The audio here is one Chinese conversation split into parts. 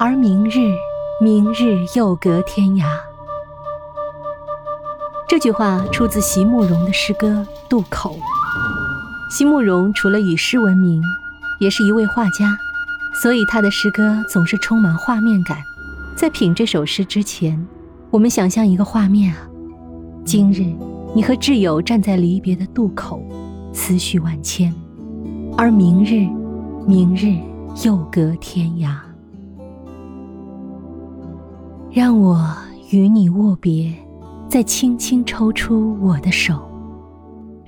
而明日，明日又隔天涯。这句话出自席慕容的诗歌《渡口》。席慕容除了以诗闻名，也是一位画家，所以他的诗歌总是充满画面感。在品这首诗之前，我们想象一个画面啊：今日你和挚友站在离别的渡口，思绪万千；而明日，明日又隔天涯。让我与你握别，再轻轻抽出我的手，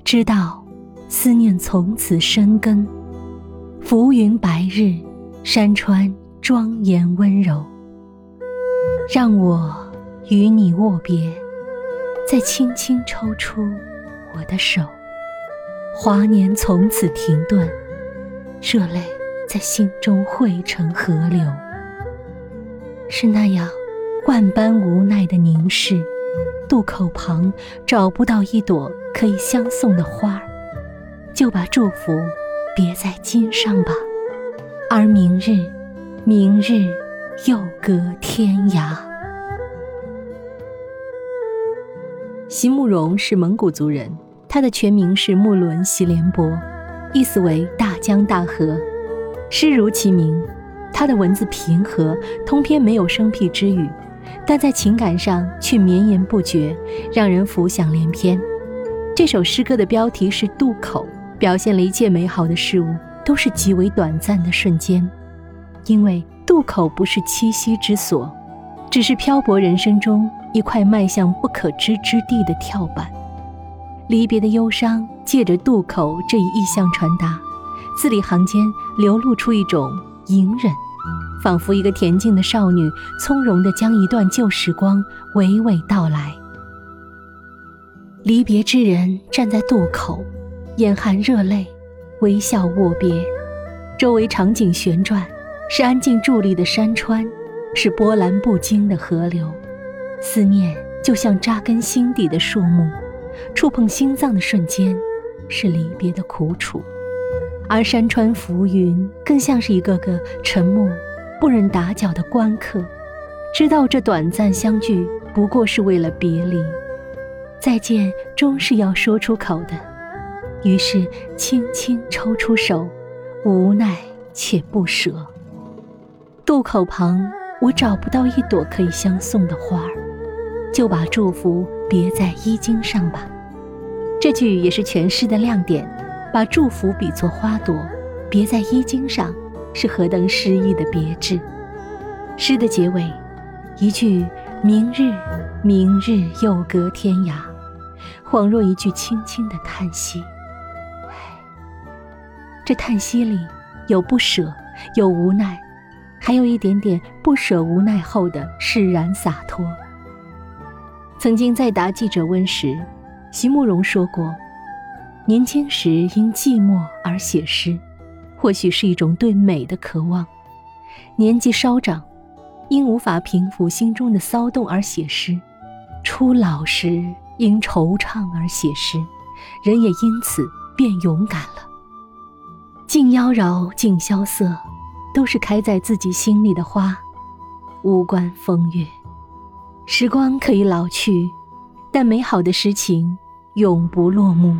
知道思念从此生根。浮云白日，山川庄严温柔。让我与你握别，再轻轻抽出我的手，华年从此停顿，热泪在心中汇成河流，是那样。万般无奈的凝视，渡口旁找不到一朵可以相送的花儿，就把祝福别在襟上吧。而明日，明日又隔天涯。席慕容是蒙古族人，他的全名是木伦席连博，意思为大江大河。诗如其名，他的文字平和，通篇没有生僻之语。但在情感上却绵延不绝，让人浮想联翩。这首诗歌的标题是“渡口”，表现了一切美好的事物都是极为短暂的瞬间。因为渡口不是栖息之所，只是漂泊人生中一块迈向不可知之地的跳板。离别的忧伤借着渡口这一意象传达，字里行间流露出一种隐忍。仿佛一个恬静的少女，从容地将一段旧时光娓娓道来。离别之人站在渡口，眼含热泪，微笑握别。周围场景旋转，是安静伫立的山川，是波澜不惊的河流。思念就像扎根心底的树木，触碰心脏的瞬间，是离别的苦楚。而山川浮云，更像是一个个沉默。不忍打搅的观客，知道这短暂相聚不过是为了别离，再见终是要说出口的，于是轻轻抽出手，无奈且不舍。渡口旁，我找不到一朵可以相送的花儿，就把祝福别在衣襟上吧。这句也是全诗的亮点，把祝福比作花朵，别在衣襟上。是何等诗意的别致！诗的结尾，一句“明日，明日又隔天涯”，恍若一句轻轻的叹息。唉，这叹息里有不舍，有无奈，还有一点点不舍无奈后的释然洒脱。曾经在答记者问时，席慕容说过：“年轻时因寂寞而写诗。”或许是一种对美的渴望，年纪稍长，因无法平复心中的骚动而写诗；初老时因惆怅而写诗，人也因此变勇敢了。静妖娆，静萧瑟，都是开在自己心里的花，无关风月。时光可以老去，但美好的诗情永不落幕。